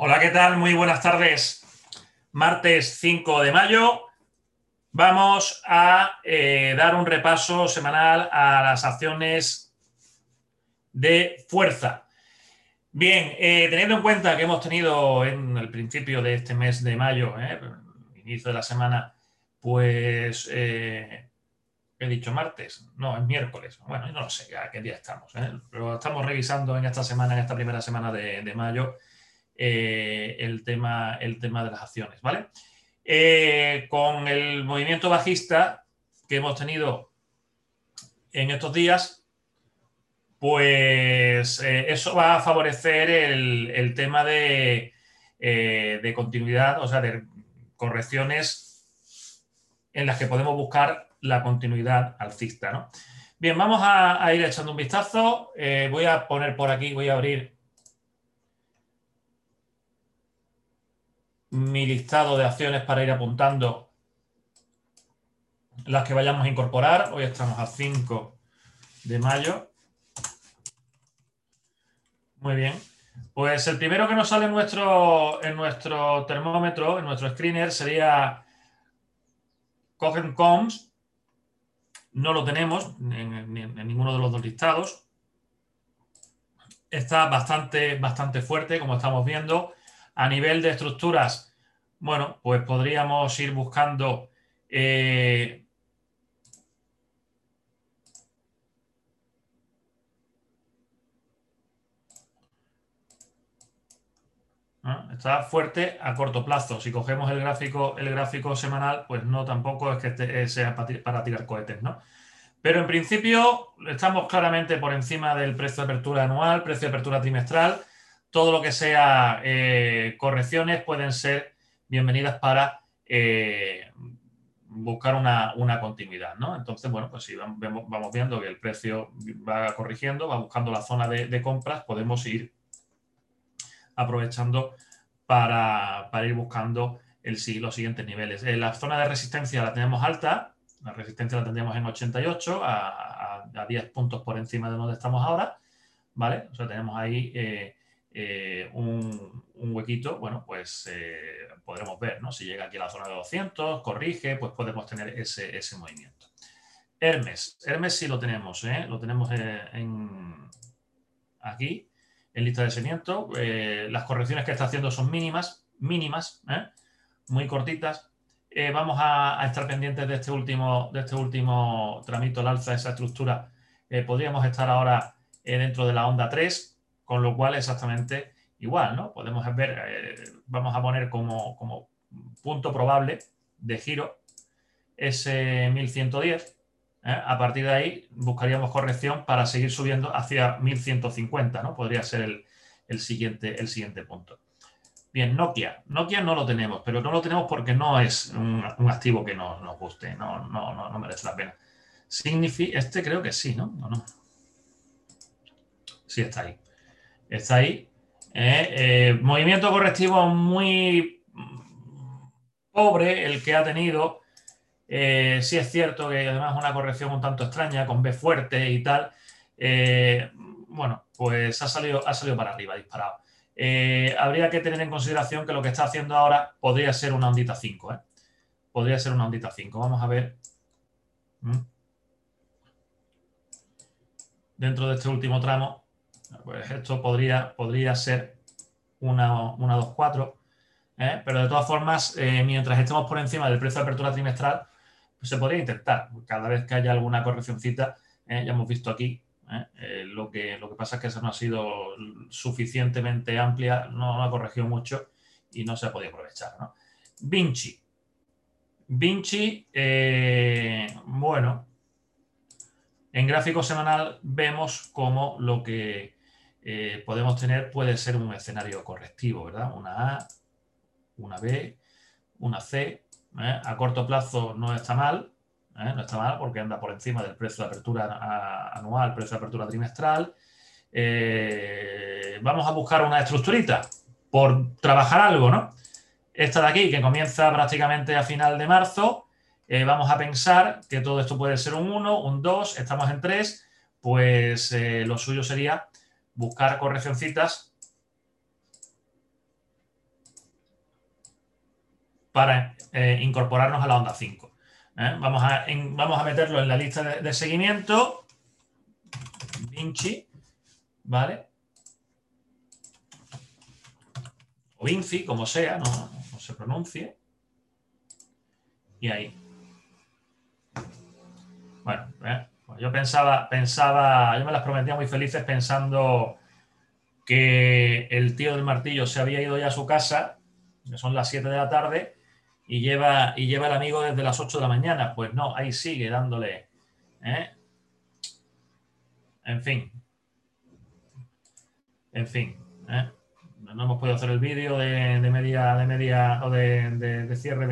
Hola, ¿qué tal? Muy buenas tardes. Martes 5 de mayo. Vamos a eh, dar un repaso semanal a las acciones de fuerza. Bien, eh, teniendo en cuenta que hemos tenido en el principio de este mes de mayo, eh, inicio de la semana, pues he dicho martes, no, es miércoles. Bueno, no lo sé a qué día estamos, pero estamos revisando en esta semana, en esta primera semana de mayo, eh, el, tema, el tema de las acciones, ¿vale? Eh, con el movimiento bajista que hemos tenido en estos días, pues eh, eso va a favorecer el, tema de, continuidad, o sea, de correcciones en las que podemos buscar la continuidad alcista, ¿no? Bien, vamos a, a ir echando un vistazo. voy a poner por aquí, voy a abrir mi listado de acciones para ir apuntando las que vayamos a incorporar. Hoy estamos a 5 de mayo. Muy bien. Pues el primero que nos sale en nuestro, en nuestro termómetro, en nuestro screener, sería Cogen Coms. No lo tenemos en, en, ninguno de los dos listados. Está bastante, bastante fuerte, como estamos viendo. A nivel de estructuras, bueno, pues podríamos ir buscando eh, Está fuerte a corto plazo. Si cogemos el gráfico, el gráfico semanal, pues no tampoco es que eh, sea para tirar cohetes, ¿no? Pero en principio estamos claramente por encima del precio de apertura anual, precio de apertura trimestral todo lo que sea eh, correcciones pueden ser bienvenidas para eh, buscar una, continuidad, ¿no? Entonces, bueno, pues si vamos, viendo que el precio va corrigiendo, va buscando la zona de, compras, podemos ir aprovechando para, ir buscando el, los siguientes niveles. Eh, la zona de resistencia la tenemos alta, la resistencia la tendríamos en 88, a, a, 10 puntos por encima de donde estamos ahora, ¿vale? O sea, tenemos ahí eh, un, huequito, bueno, pues eh, podremos ver, ¿no? Si llega aquí a la zona de 200, corrige, pues podemos tener ese, movimiento. Hermes, Hermes sí lo tenemos, ¿eh? lo tenemos en, aquí, en lista de seguimiento. las correcciones que está haciendo son mínimas, mínimas, muy cortitas. vamos a, estar pendientes de este último, de este último tramito al alza, esa estructura. podríamos estar ahora dentro de la onda 3, con lo cual exactamente igual, ¿no? Podemos ver, eh, vamos a poner como, punto probable de giro ese 1110. ¿eh? A partir de ahí buscaríamos corrección para seguir subiendo hacia 1150, ¿no? Podría ser el, siguiente, el siguiente punto. Bien, Nokia. Nokia no lo tenemos, pero no lo tenemos porque no es un, activo que nos, nos guste, no, no, no, no, merece la pena. Significa, este creo que sí, ¿no? ¿no? Sí, está ahí está ahí. ¿eh? Eh, movimiento correctivo muy pobre el que ha tenido. Eh, sí es cierto que además una corrección un tanto extraña, con B fuerte y tal. bueno, pues ha salido, ha salido para arriba, disparado. habría que tener en consideración que lo que está haciendo ahora podría ser una ondita 5. Podría ser una ondita 5. Vamos a ver. ¿Mm? Dentro de este último tramo, pues esto podría, podría ser una, una 2.4, ¿eh? pero de todas formas, eh, mientras estemos por encima del precio de apertura trimestral, pues se podría intentar. Cada vez que haya alguna correccióncita, ¿eh? ya hemos visto aquí, lo, que, lo que pasa es que esa no ha sido suficientemente amplia, no, ha corregido mucho y no se ha podido aprovechar. Vinci. Vinci, bueno, en gráfico semanal vemos como lo que eh, podemos tener puede ser un escenario correctivo, ¿verdad? Una A, una B, una C. ¿eh? A corto plazo no está mal, ¿eh? no está mal porque anda por encima del precio de apertura anual, precio de apertura trimestral. vamos a buscar una estructurita por trabajar algo, ¿no? Esta de aquí, que comienza prácticamente a final de marzo, vamos a pensar que todo esto puede ser un 1, un 2, estamos en 3, pues lo suyo sería buscar correccioncitas para eh, incorporarnos a la onda 5. ¿eh? Vamos, a, vamos a meterlo en la lista de, seguimiento. Vinci, ¿vale? O Vinci, como sea, no, se pronuncie. Y ahí. Bueno, ¿eh? Yo pensaba, pensaba, yo me las prometía muy felices pensando que el tío del martillo se había ido ya a su casa, que son las 7 de la tarde, y lleva, y lleva el amigo desde las 8 de la mañana. Pues no, ahí sigue dándole. ¿eh? En fin. En fin. ¿eh? No hemos podido hacer el vídeo de, media, de media o de, cierre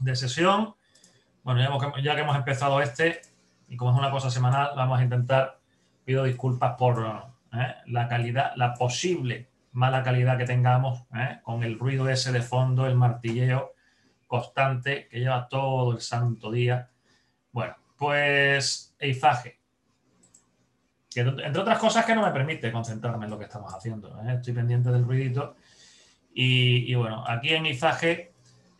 de, sesión. Bueno, ya que hemos empezado este, y como es una cosa semanal, vamos a intentar, pido disculpas por, ¿eh? la calidad, la posible mala calidad que tengamos, ¿eh? con el ruido ese de fondo, el martilleo constante que lleva todo el santo día. Bueno, pues Eizaje. Que, entre otras cosas que no me permite concentrarme en lo que estamos haciendo. ¿eh? Estoy pendiente del ruidito. Y, y bueno, aquí en Izage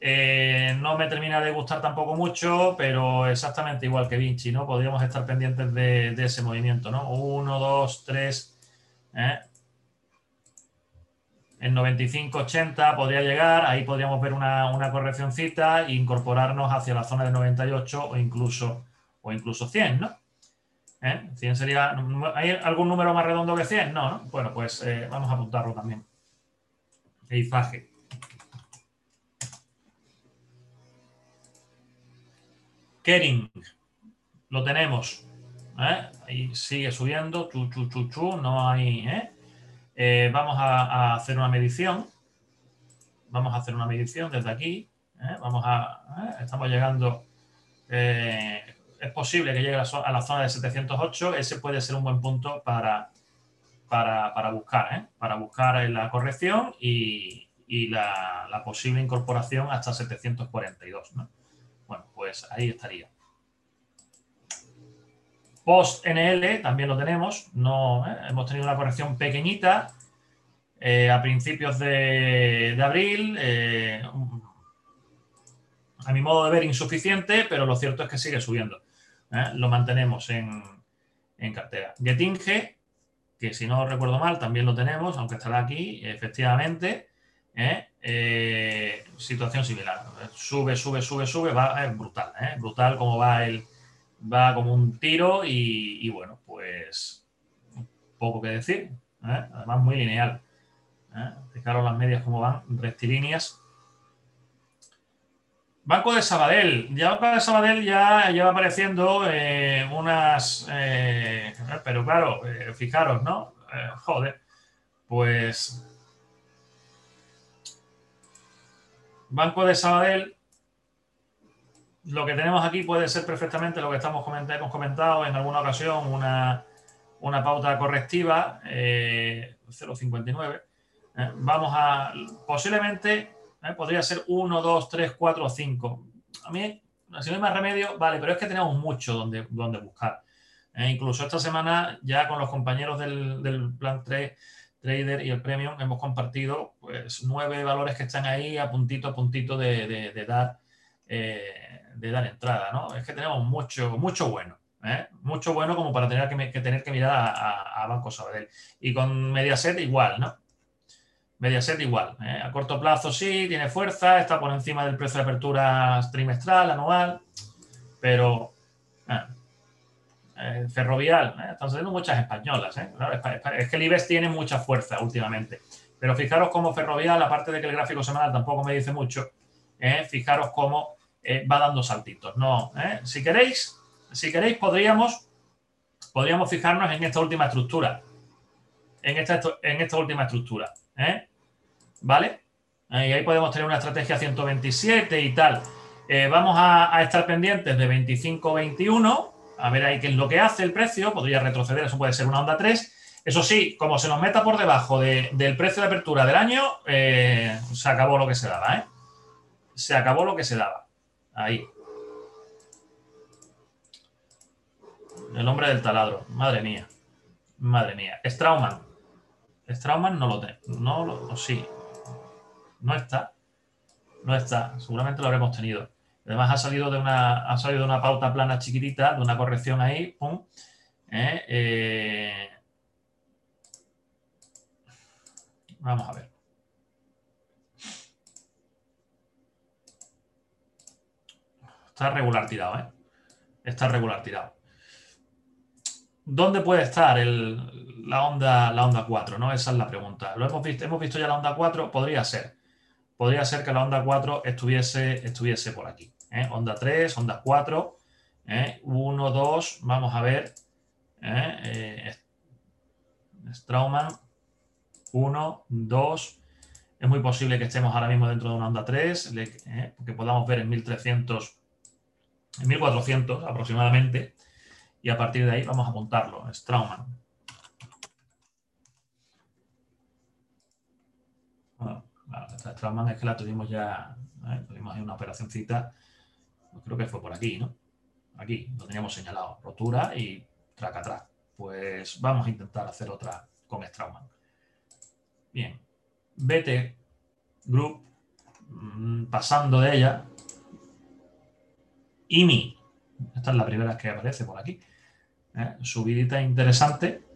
eh, no me termina de gustar tampoco mucho, pero exactamente igual que Vinci, ¿no? Podríamos estar pendientes de, ese movimiento, ¿no? Uno, dos, tres. ¿eh? En 95-80 podría llegar, ahí podríamos ver una, una correccióncita e incorporarnos hacia la zona de 98 o incluso, o incluso 100, ¿no? 100 ¿Eh? sería. ¿Hay algún número más redondo que 100? No, ¿no? Bueno, pues vamos a apuntarlo también. Eizaje. Kering, lo tenemos. ¿eh? Ahí sigue subiendo, chu, chu, chu, chu, no hay. ¿eh? Eh, vamos a, hacer una medición. Vamos a hacer una medición desde aquí. Vamos a. Estamos llegando. es posible que llegue a la zona de 708. Ese puede ser un buen punto para, para, buscar, para buscar la corrección y, la, la, posible incorporación hasta 742. ¿no? Bueno, pues ahí estaría. Post NL también lo tenemos. No, ¿eh? Hemos tenido una corrección pequeñita eh, a principios de, abril. Eh, a mi modo de ver, insuficiente, pero lo cierto es que sigue subiendo. Lo mantenemos en, en cartera. Getinge, que si no recuerdo mal, también lo tenemos, aunque estará aquí, efectivamente. Eh, situación similar. Sube, sube, sube, sube, va, es brutal, ¿eh? brutal como va el, va como un tiro y, bueno, pues poco que decir, ¿eh? además muy lineal. Fijaros las medias como van, rectilíneas. Banco de Sabadell. Ya Banco de Sabadell ya lleva apareciendo unas... pero claro, fijaros, ¿no? joder, pues Banco de Sabadell, lo que tenemos aquí puede ser perfectamente lo que estamos comentando, hemos comentado en alguna ocasión, una, pauta correctiva, 0,59. Eh, eh, vamos a, posiblemente, eh, podría ser 1, 2, 3, 4 o 5. A mí, si no hay más remedio, vale, pero es que tenemos mucho donde, donde buscar. incluso esta semana, ya con los compañeros del, del plan 3, Trader y el Premium hemos compartido pues nueve valores que están ahí a puntito a puntito de, dar eh, de dar entrada, ¿no? Es que tenemos mucho, mucho bueno, ¿eh? mucho bueno como para tener que, tener que mirar a, Banco Sabadell. Y con Mediaset igual, ¿no? Mediaset igual. ¿eh? A corto plazo sí, tiene fuerza, está por encima del precio de apertura trimestral, anual, pero eh, ferrovial, ¿eh? están saliendo muchas españolas. ¿eh? es que el IBEX tiene mucha fuerza últimamente. Pero fijaros cómo ferrovial, aparte de que el gráfico semanal tampoco me dice mucho, fijaros cómo va dando saltitos. No, si queréis, si queréis podríamos, podríamos fijarnos en esta última estructura. En esta, en esta última estructura. ¿Vale? Y ahí podemos tener una estrategia 127 y tal. vamos a, a, estar pendientes de 25-21 a ver ahí qué lo que hace el precio, podría retroceder, eso puede ser una onda 3. Eso sí, como se nos meta por debajo del precio de apertura del año, eh, se acabó lo que se daba, ¿eh? Se acabó lo que se daba. Ahí. El hombre del taladro. Madre mía. Madre mía. Strauman. Strauman no lo tengo. No lo. sí. No está. no está. Seguramente lo habremos tenido. Además ha salido de una, ha salido de una pauta plana chiquitita, de una corrección ahí. ¿eh? Eh, vamos a ver. Está regular tirado, ¿eh? Está regular tirado. ¿Dónde puede estar la, onda, la onda 4? ¿no? Esa es la pregunta. ¿Lo hemos visto? ¿Hemos visto ya la onda 4? Podría ser. Podría ser que la onda 4 estuviese, estuviese por aquí. ¿eh? Onda 3, onda 4. 1, 2. Vamos a ver. ¿eh? Eh, Strauman. 1, 2. Es muy posible que estemos ahora mismo dentro de una onda 3, ¿eh? que podamos ver en 1300, en 1400 aproximadamente y a partir de ahí vamos a apuntarlo, Strauman. Bueno, esta Strauman es que la tuvimos ya, ¿eh? tuvimos ahí una operacióncita, creo que fue por aquí, ¿no? Aquí, lo teníamos señalado, rotura y track atrás. Pues vamos a intentar hacer otra con Strauman. Bien, BT Group, mm, pasando de ella, IMI, esta es la primera que aparece por aquí. ¿eh? subidita interesante.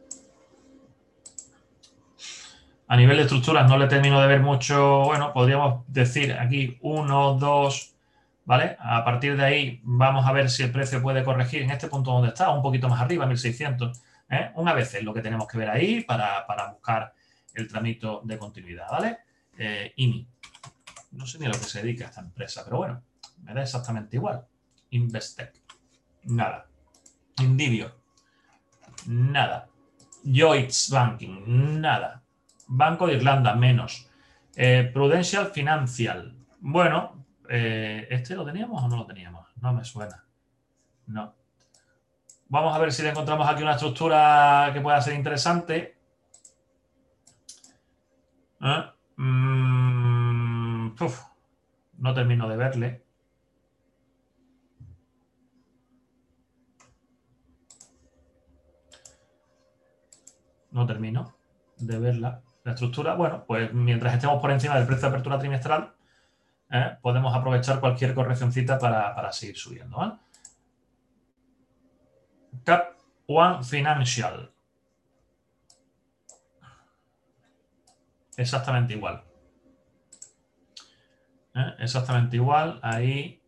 A nivel de estructuras no le termino de ver mucho, bueno, podríamos decir aquí 1, 2, ¿vale? A partir de ahí vamos a ver si el precio puede corregir en este punto donde está, un poquito más arriba, 1600. ¿eh? Una vez es lo que tenemos que ver ahí para, buscar el tramito de continuidad, ¿vale? Eh, IMI. No sé ni a lo que se dedica esta empresa, pero bueno, me da exactamente igual. Investec. Nada. Indivio nada. Lloyds Banking, nada. Banco de Irlanda, menos. Eh, Prudential Financial. Bueno, eh, ¿este lo teníamos o no lo teníamos? No me suena. No. Vamos a ver si le encontramos aquí una estructura que pueda ser interesante. ¿Eh? Mm, no termino de verle. no termino de verla. La estructura, bueno, pues mientras estemos por encima del precio de apertura trimestral, ¿eh? podemos aprovechar cualquier correccióncita para, para seguir subiendo. Cap One Financial. Exactamente igual. ¿Eh? Exactamente igual. Ahí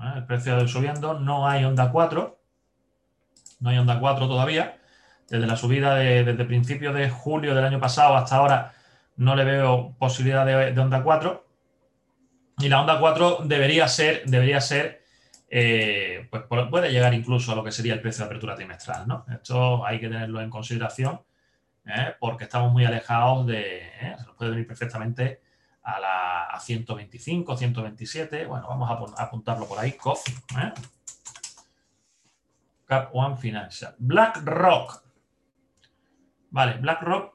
¿eh? el precio de subiendo. No hay onda 4. No hay onda 4 todavía desde la subida de, desde principios de julio del año pasado hasta ahora no le veo posibilidad de, onda 4. Y la onda 4 debería ser, debería ser eh, pues puede llegar incluso a lo que sería el precio de apertura trimestral. ¿no? Esto hay que tenerlo en consideración ¿eh? porque estamos muy alejados de, ¿eh? se nos puede venir perfectamente a, la, a 125, 127. Bueno, vamos a, apuntarlo por ahí, COF. Cap One Financial. BlackRock. Vale, BlackRock.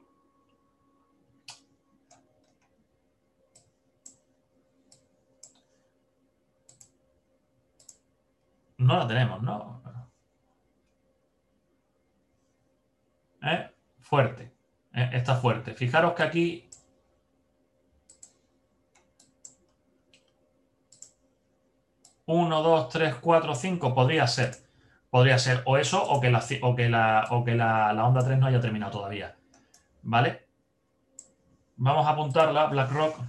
No la tenemos, ¿no? ¿Eh? Fuerte. ¿Eh? Está fuerte. Fijaros que aquí Uno, dos, tres, cuatro, cinco podría ser. Podría ser o eso o que la, o que la, o que la, onda 3 no haya terminado todavía. ¿Vale? Vamos a apuntarla, BlackRock.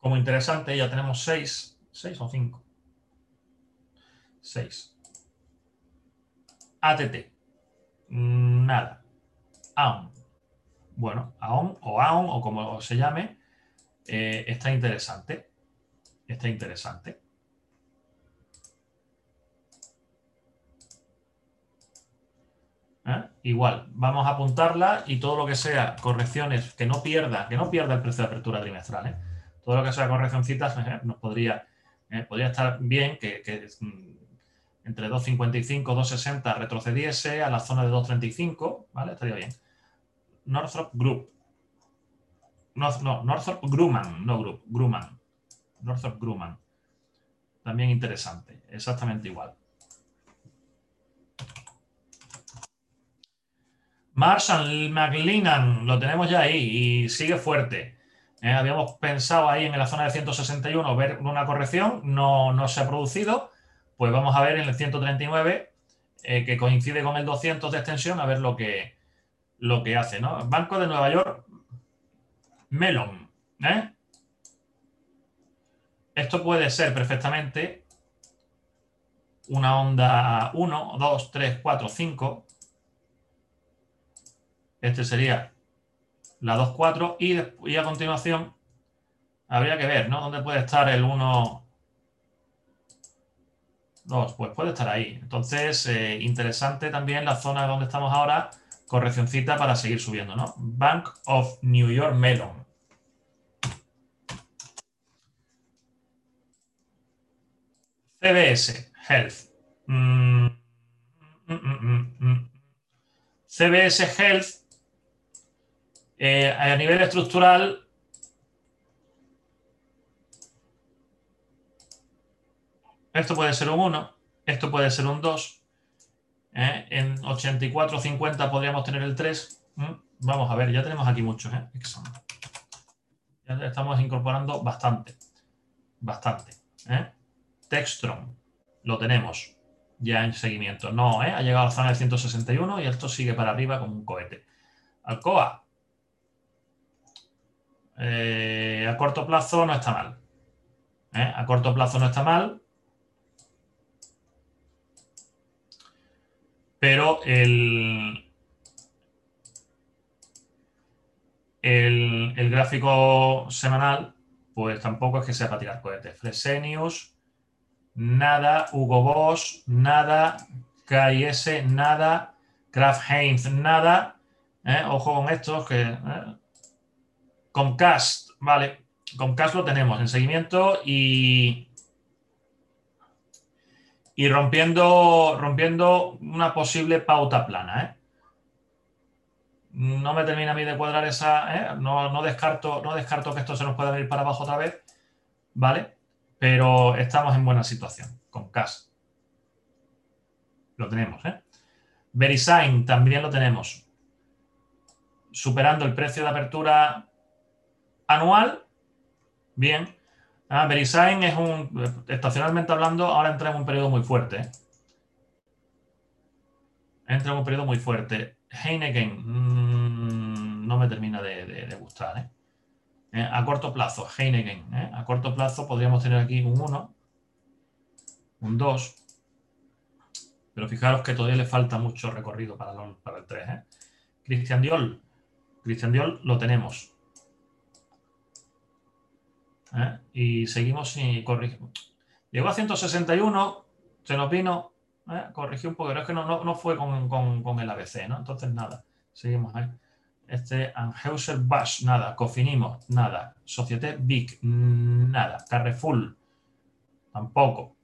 Como interesante, ya tenemos 6. 6 o 5. 6. ATT. Nada. AON. Bueno, AON o AON o como se llame, eh, está interesante. Está interesante. ¿Eh? Igual, vamos a apuntarla y todo lo que sea correcciones que no pierda, que no pierda el precio de apertura trimestral. ¿eh? Todo lo que sea correccioncitas nos podría, podría estar bien que, mm, entre 2.55 2.60 retrocediese a la zona de 2.35, ¿vale? Estaría bien. Northrop Group, no, no, Northrop Grumman, no Grumman. Northrop Grumman. También interesante, exactamente igual. Marshall McLennan, lo tenemos ya ahí y sigue fuerte. ¿eh? habíamos pensado ahí en la zona de 161 ver una corrección, no, no se ha producido. Pues vamos a ver en el 139, eh, que coincide con el 200 de extensión, a ver lo que, lo que hace. ¿no? Banco de Nueva York, Melon. ¿eh? Esto puede ser perfectamente una onda 1, 2, 3, 4, 5. Este sería la 2, 4 y, y, a continuación habría que ver, ¿no? ¿Dónde puede estar el 1, 2? Pues puede estar ahí. Entonces, eh, interesante también la zona donde estamos ahora, correccioncita para seguir subiendo, ¿no? Bank of New York Melon. CBS, Health. Mm, mm, mm, CBS Health, eh, a nivel estructural, esto puede ser un 1, esto puede ser un 2. ¿eh? En 84-50 podríamos tener el 3. Vamos a ver, ya tenemos aquí muchos. ¿eh? Ya estamos incorporando bastante. Bastante. ¿eh? Textron, lo tenemos ya en seguimiento. No, ¿eh? ha llegado a la zona del 161 y esto sigue para arriba como un cohete. Alcoa, eh, a corto plazo no está mal. ¿eh? A corto plazo no está mal. Pero el, el, el, gráfico semanal, pues tampoco es que sea para tirar cohetes. Fresenius, nada, Hugo Boss, nada, KIS, nada, Kraft Heinz, nada. ¿eh? Ojo con estos que. ¿eh? Comcast, vale. Comcast lo tenemos en seguimiento y. Y rompiendo, rompiendo una posible pauta plana. ¿eh? No me termina a mí de cuadrar esa. No, no, descarto, no descarto que esto se nos pueda venir para abajo otra vez. ¿Vale? Pero estamos en buena situación con CAS. Lo tenemos, ¿eh? VeriSign también lo tenemos. Superando el precio de apertura anual. Bien. Ah, VeriSign es un, estacionalmente hablando, ahora entra en un periodo muy fuerte. ¿eh? Entra en un periodo muy fuerte. Heineken mm, no me termina de gustar. ¿eh? Eh, a corto plazo, Heineken. ¿eh? A corto plazo podríamos tener aquí un 1, un 2. Pero fijaros que todavía le falta mucho recorrido para, el 3. ¿eh? Christian Diol. Christian Diol lo tenemos. Y seguimos y corrigimos. Llegó a 161, se nos vino, corrigió un poco, pero es que no, fue con, con, el ABC, ¿no? Entonces nada, seguimos ahí. Este Anheuser Busch, nada. Cofinimo, nada. Societe Big, nada. Carrefour, tampoco.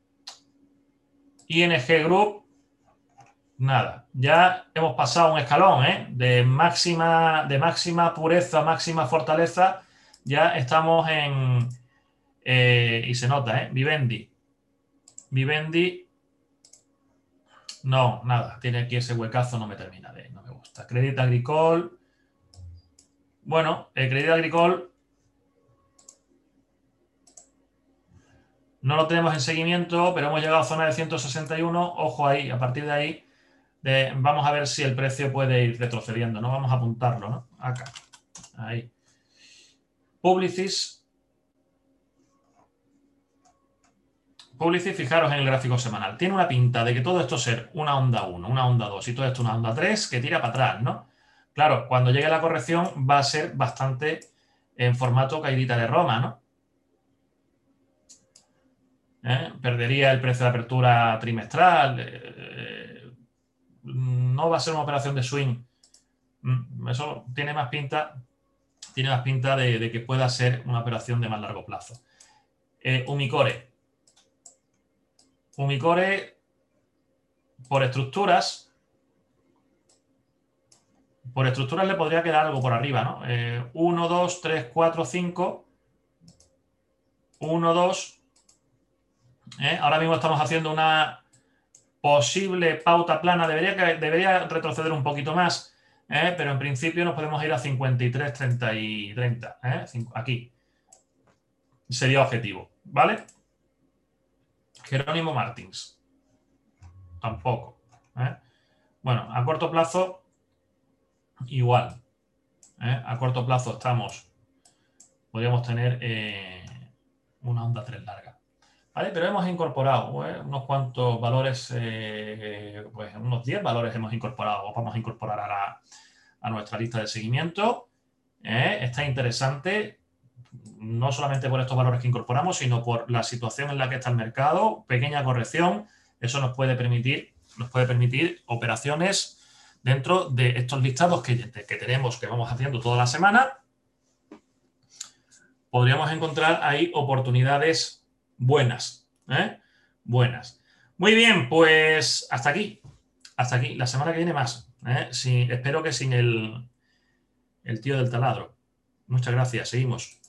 ING Group, nada. Ya hemos pasado un escalón, ¿eh? De máxima, de máxima pureza, máxima fortaleza. Ya estamos en. Eh, y se nota, ¿eh? Vivendi. Vivendi. No, nada. Tiene aquí ese huecazo, no me termina de. No me gusta. Credit Agricole. Bueno, el crédito agricole no lo tenemos en seguimiento, pero hemos llegado a zona de 161. Ojo ahí, a partir de ahí vamos a ver si el precio puede ir retrocediendo. No vamos a apuntarlo, ¿no? Acá. Ahí. Publicis. Publicis, fijaros en el gráfico semanal. Tiene una pinta de que todo esto ser una onda 1, una onda 2 y todo esto una onda 3 que tira para atrás, ¿no? Claro, cuando llegue la corrección va a ser bastante en formato caidita de Roma, ¿no? ¿Eh? Perdería el precio de apertura trimestral. Eh, no va a ser una operación de swing. Mm, eso tiene más pinta, tiene más pinta de, que pueda ser una operación de más largo plazo. Eh. Umicore, por estructuras, por estructuras le podría quedar algo por arriba, ¿no? 1, 2, 3, 4, 5. 1, 2. Ahora mismo estamos haciendo una posible pauta plana. Debería, debería retroceder un poquito más. ¿eh? pero en principio nos podemos ir a 53, 30 y 30. ¿eh? Aquí. Sería objetivo, ¿vale? Jerónimo Martins. Tampoco. ¿eh? Bueno, a corto plazo, igual. A corto plazo estamos, podríamos tener una onda 3 larga. ¿Vale? Pero hemos incorporado unos cuantos valores, pues unos 10 valores hemos incorporado, vamos a incorporar ahora a nuestra lista de seguimiento. ¿eh? Está interesante, no solamente por estos valores que incorporamos, sino por la situación en la que está el mercado, pequeña corrección, eso nos puede permitir, nos puede permitir operaciones dentro de estos listados que, tenemos, que vamos haciendo toda la semana. Podríamos encontrar ahí oportunidades buenas. ¿eh? Buenas. Muy bien, pues hasta aquí. Hasta aquí. La semana que viene más. ¿eh? espero que sin el tío del taladro. Muchas gracias. Seguimos.